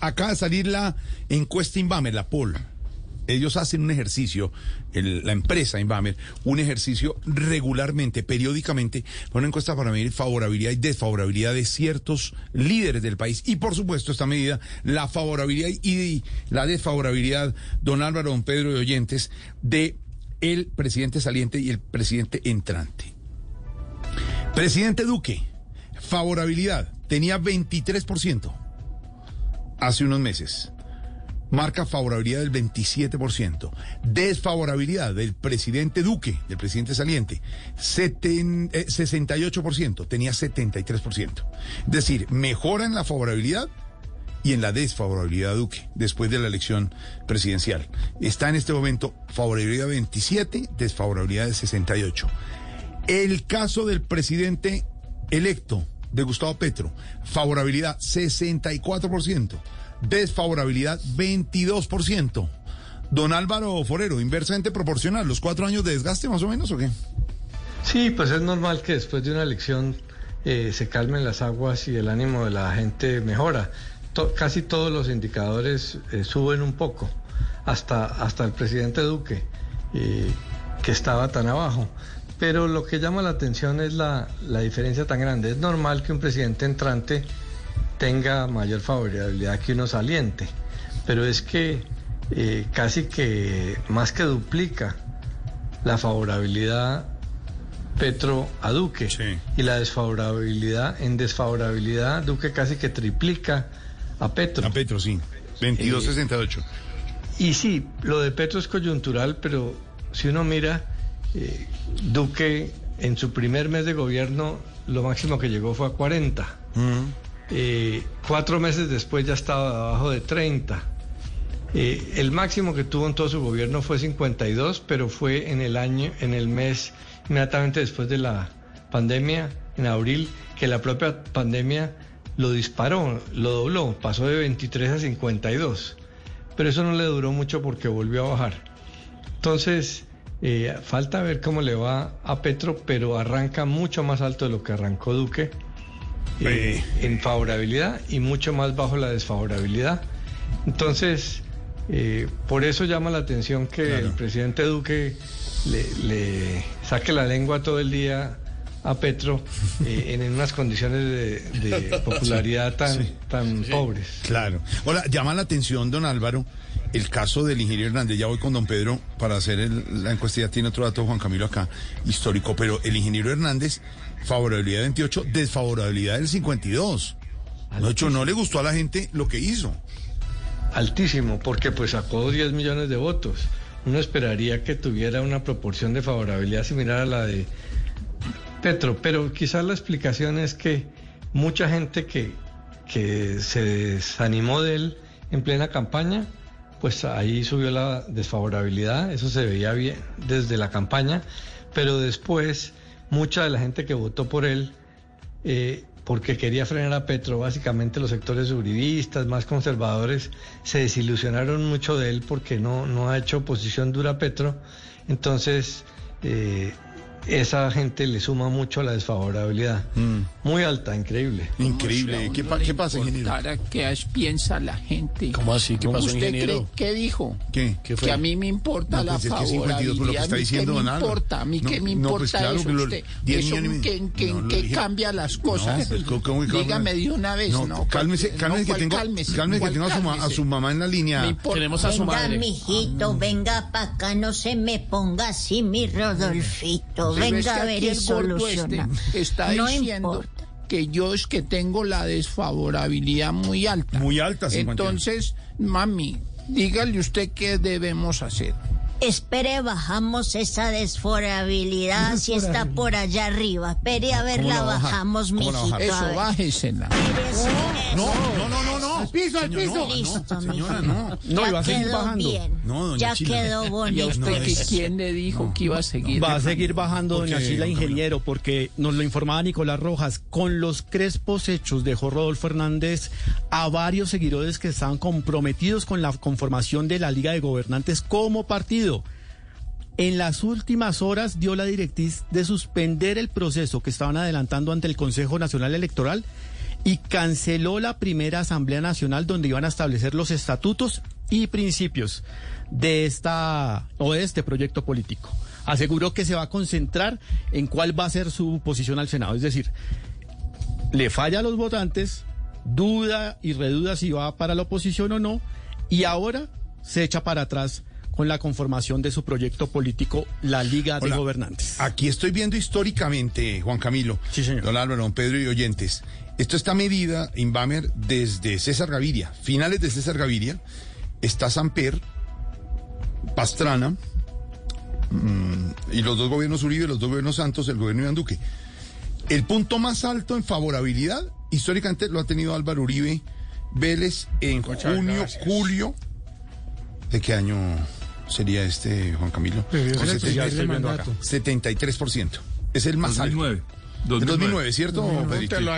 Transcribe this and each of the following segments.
acaba de salir la encuesta Inbamer, la poll. Ellos hacen un ejercicio, la empresa Inbamer, un ejercicio regularmente, periódicamente, una encuesta para medir favorabilidad y desfavorabilidad de ciertos líderes del país. Y por supuesto, esta medida, la favorabilidad y la desfavorabilidad, don Álvaro, don Pedro de Oyentes, de el presidente saliente y el presidente entrante. Presidente Duque, favorabilidad, tenía 23% hace unos meses. Marca favorabilidad del 27%. Desfavorabilidad del presidente Duque, del presidente saliente, 68%. Eh, tenía 73%. Es decir, mejora en la favorabilidad y en la desfavorabilidad de Duque después de la elección presidencial. Está en este momento favorabilidad 27, desfavorabilidad de 68. El caso del presidente electo de Gustavo Petro, favorabilidad 64%, desfavorabilidad 22%. Don Álvaro Forero, inversamente proporcional, los cuatro años de desgaste más o menos o qué? Sí, pues es normal que después de una elección eh, se calmen las aguas y el ánimo de la gente mejora. casi todos los indicadores eh, suben un poco, hasta, hasta el presidente Duque, eh, que estaba tan abajo. Pero lo que llama la atención es la, diferencia tan grande. Es normal que un presidente entrante tenga mayor favorabilidad que uno saliente, pero es que eh, casi que más que duplica la favorabilidad Petro a Duque y la desfavorabilidad en desfavorabilidad Duque casi que triplica a Petro. A Petro, sí. 22.68. Eh, y sí, lo de Petro es coyuntural, pero si uno mira eh, Duque en su primer mes de gobierno lo máximo que llegó fue a 40. Eh, cuatro meses después ya estaba abajo de 30. Eh, el máximo que tuvo en todo su gobierno fue 52, pero fue en el año, en el mes inmediatamente después de la pandemia, en abril, que la propia pandemia lo disparó, lo dobló, pasó de 23 a 52. Pero eso no le duró mucho porque volvió a bajar. Entonces, eh, falta ver cómo le va a Petro, pero arranca mucho más alto de lo que arrancó Duque eh, en favorabilidad y mucho más bajo la desfavorabilidad. Entonces, eh, por eso llama la atención que el presidente Duque le, saque la lengua todo el día a Petro en unas condiciones de, popularidad tan, tan pobres. Claro. Hola, llama la atención, don Álvaro, el caso del ingeniero Hernández, ya voy con don Pedro para hacer la encuesta, ya tiene otro dato Juan Camilo acá, histórico, pero el ingeniero Hernández, favorabilidad 28, desfavorabilidad del 52. De hecho, no le gustó a la gente lo que hizo. Altísimo, porque pues sacó 10 millones de votos. Uno esperaría que tuviera una proporción de favorabilidad similar a la de Petro, pero quizás la explicación es que mucha gente que, que se desanimó de él en plena campaña, pues ahí subió la desfavorabilidad, eso se veía bien desde la campaña, pero después mucha de la gente que votó por él, eh, porque quería frenar a Petro, básicamente los sectores uribistas, más conservadores, se desilusionaron mucho de él porque no, no ha hecho oposición dura a Petro, entonces eh, esa gente le suma mucho a la desfavorabilidad. Mm. Muy alta, increíble. Increíble. ¿Qué, pasa, ingeniero? ¿Qué piensa la gente? ¿Cómo así? ¿Qué pasó, ingeniero? ¿Qué dijo? ¿Qué? Que a mí me importa la pues favorabilidad. lo que está diciendo ¿Qué me importa? ¿A mí qué me importa pues claro, eso? Usted, eso que, que, cambia las cosas. Pues, Dígame de una vez. No, cálmese, cálmese que tengo, cálmese, que tengo a su, mamá en la línea. Tenemos a su madre. Venga, mijito, venga para acá, no se me ponga así, mi Rodolfito venga a ver y este está diciendo que yo es que tengo la desfavorabilidad muy alta. Muy alta, sí. Entonces, mami, dígale usted qué debemos hacer. Espere, bajamos esa desfavorabilidad si está por allá arriba. Espere a ver, la bajamos, mijito. Eso, bájesela. No, no, no, no, no. Al piso, al piso. Listo, señora, no. No, iba a seguir bajando. Bien. No, ya quedó bonito. ¿Y a usted quién le dijo que iba a seguir? Va a seguir bajando, doña Chila, ingeniero, porque nos lo informaba Nicolás Rojas. Con los crespos hechos dejó Rodolfo Hernández a varios seguidores que estaban comprometidos con la conformación de la Liga de Gobernantes como partido en las últimas horas dio la directriz de suspender el proceso que estaban adelantando ante el Consejo Nacional Electoral y canceló la primera Asamblea Nacional donde iban a establecer los estatutos y principios de esta o de este proyecto político. Aseguró que se va a concentrar en cuál va a ser su posición al Senado, es decir, le falla a los votantes, duda y reduda si va para la oposición o no, y ahora se echa para atrás con la conformación de su proyecto político, la Liga de Gobernantes. Aquí estoy viendo históricamente, Juan Camilo, sí, señor. don Álvaro, don Pedro y oyentes. Esto está medida, Inbamer, desde César Gaviria, finales de César Gaviria, está Samper, Pastrana, mm, y los dos gobiernos Uribe, los dos gobiernos Santos, el gobierno Iván Duque. El punto más alto en favorabilidad, históricamente lo ha tenido Álvaro Uribe Vélez en junio, julio. ¿De qué año sería este, Juan Camilo? 73%. Es el más 2009. alto. 2009. 2009, ¿cierto? No,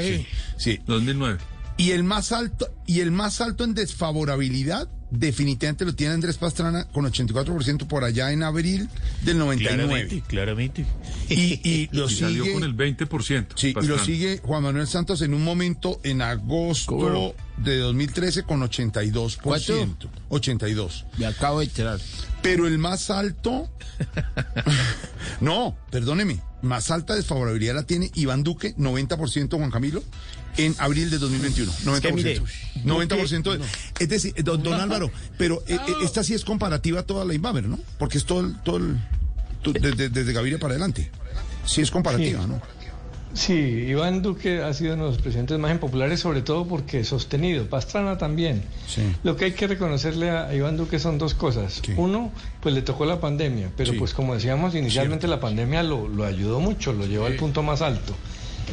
sí, sí. 2009. Y el más alto, y el más alto en desfavorabilidad definitivamente lo tiene Andrés Pastrana con 84% por allá en abril del 99. Claramente, Y, y lo sigue, salió con el 20%. Sí, y lo sigue Juan Manuel Santos en un momento en agosto de 2013 con 82%. ¿Cuánto? 82. Me acabo de enterar. Pero el más alto... no, perdóneme. Más alta desfavorabilidad la tiene Iván Duque, 90% Juan Camilo en abril de 2021. 90%. 90%. Es decir, don, Álvaro, pero eh, eh, esta sí es comparativa a toda la Inbamer, ¿no? Porque es todo el, todo el, desde, desde Gaviria para adelante. Sí es comparativa, ¿no? Sí, Iván Duque ha sido uno de los presidentes más impopulares, sobre todo porque sostenido. Pastrana también. Sí. Lo que hay que reconocerle a Iván Duque son dos cosas. Uno, pues le tocó la pandemia, pero pues como decíamos inicialmente, la pandemia lo, lo, ayudó mucho, lo llevó al punto más alto.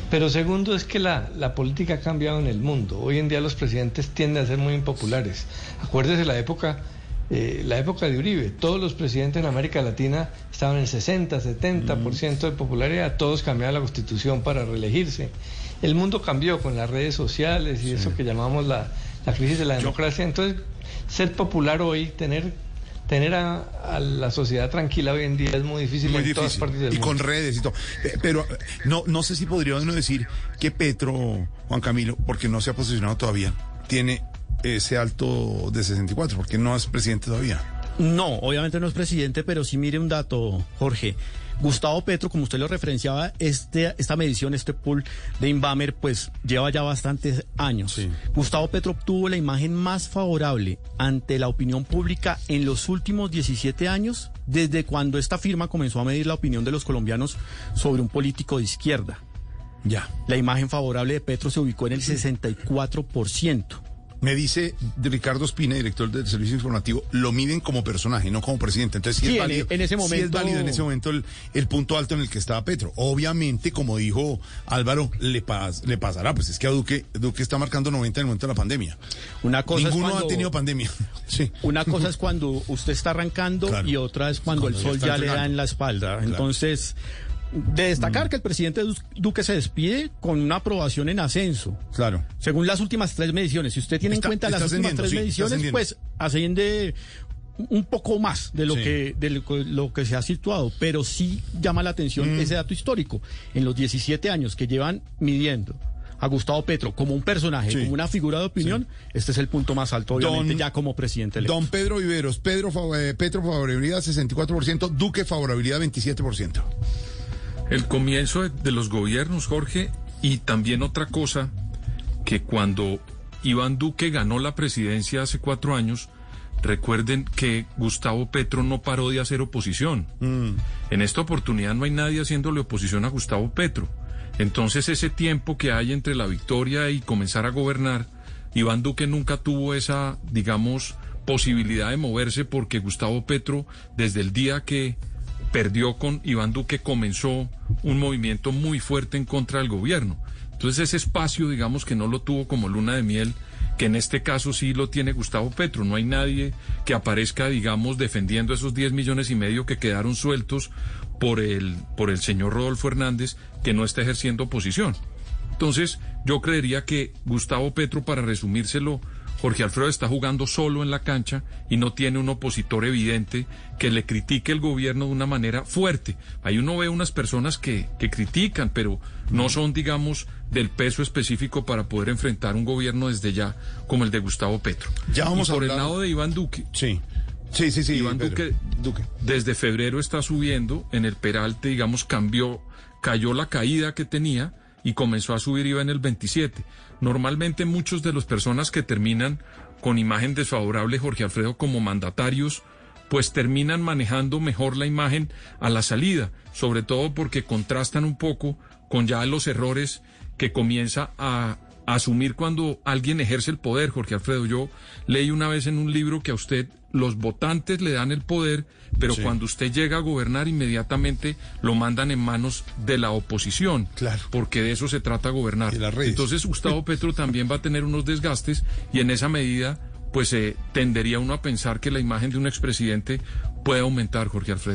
Pero segundo es que la, la, política ha cambiado en el mundo. Hoy en día los presidentes tienden a ser muy impopulares. Acuérdese la época, eh, la época de Uribe. Todos los presidentes en América Latina estaban en 60, 70% de popularidad. Todos cambiaban la constitución para reelegirse. El mundo cambió con las redes sociales y eso que llamamos la, la crisis de la democracia. Entonces, ser popular hoy, tener tener a, la sociedad tranquila hoy en día es muy difícil en todas partes del y con redes y todo. Pero no, no sé si podría uno decir que Petro, Juan Camilo, porque no se ha posicionado todavía, tiene ese alto de 64, porque no es presidente todavía. No, obviamente no es presidente, pero sí mire un dato, Jorge. Gustavo Petro, como usted lo referenciaba, este, esta medición, este pool de Inbamer, pues lleva ya bastantes años. Gustavo Petro obtuvo la imagen más favorable ante la opinión pública en los últimos 17 años, desde cuando esta firma comenzó a medir la opinión de los colombianos sobre un político de izquierda. Ya. La imagen favorable de Petro se ubicó en el 64%. Me dice Ricardo Espina, director del Servicio Informativo, lo miden como personaje, no como presidente. Entonces, sí, es, válido, en, ese momento... es válido en ese momento el, punto alto en el que estaba Petro. Obviamente, como dijo Álvaro, le, le pasará. Pues es que a Duque, Duque está marcando 90 en el momento de la pandemia. Una cosa Ninguno ha tenido pandemia. Sí. Una cosa es cuando usted está arrancando y otra es cuando, el sol ya, le da en la espalda. Entonces de destacar mm. que el presidente Duque se despide con una aprobación en ascenso. Claro. Según las últimas tres mediciones. Si usted tiene en cuenta las últimas tres mediciones, pues asciende un poco más de lo que de lo, que se ha situado, pero sí llama la atención mm. ese dato histórico. En los 17 años que llevan midiendo a Gustavo Petro como un personaje, como una figura de opinión, este es el punto más alto, obviamente, ya como presidente electo. Don Pedro Viveros, Pedro, eh, Petro favorabilidad 64%, Duque favorabilidad 27%. El comienzo de los gobiernos, Jorge, y también otra cosa, que cuando Iván Duque ganó la presidencia hace cuatro años, recuerden que Gustavo Petro no paró de hacer oposición. Mm. En esta oportunidad no hay nadie haciéndole oposición a Gustavo Petro. Entonces ese tiempo que hay entre la victoria y comenzar a gobernar, Iván Duque nunca tuvo esa, digamos, posibilidad de moverse porque Gustavo Petro, desde el día que perdió con Iván Duque, comenzó un movimiento muy fuerte en contra del gobierno. Entonces ese espacio, digamos que no lo tuvo como luna de miel, que en este caso sí lo tiene Gustavo Petro. No hay nadie que aparezca, digamos, defendiendo esos 10 millones y medio que quedaron sueltos por el, por el señor Rodolfo Hernández, que no está ejerciendo oposición. Entonces, yo creería que Gustavo Petro, para resumírselo, Jorge Alfredo está jugando solo en la cancha y no tiene un opositor evidente que le critique el gobierno de una manera fuerte. Ahí uno ve unas personas que, que critican, pero no son, digamos, del peso específico para poder enfrentar un gobierno desde ya como el de Gustavo Petro. Ya vamos por el lado de Iván Duque. Sí. Sí, sí, sí. Iván Duque, Duque, desde febrero está subiendo, en el Peralte, digamos, cambió, cayó la caída que tenía y comenzó a subir iba en el 27. Normalmente muchos de las personas que terminan con imagen desfavorable, Jorge Alfredo, como mandatarios, pues terminan manejando mejor la imagen a la salida, sobre todo porque contrastan un poco con ya los errores que comienza a asumir cuando alguien ejerce el poder, Jorge Alfredo. Yo leí una vez en un libro que a usted los votantes le dan el poder, pero cuando usted llega a gobernar inmediatamente lo mandan en manos de la oposición. Claro. Porque de eso se trata gobernar. Entonces Gustavo Petro también va a tener unos desgastes y en esa medida pues eh, tendería uno a pensar que la imagen de un expresidente puede aumentar, Jorge Alfredo.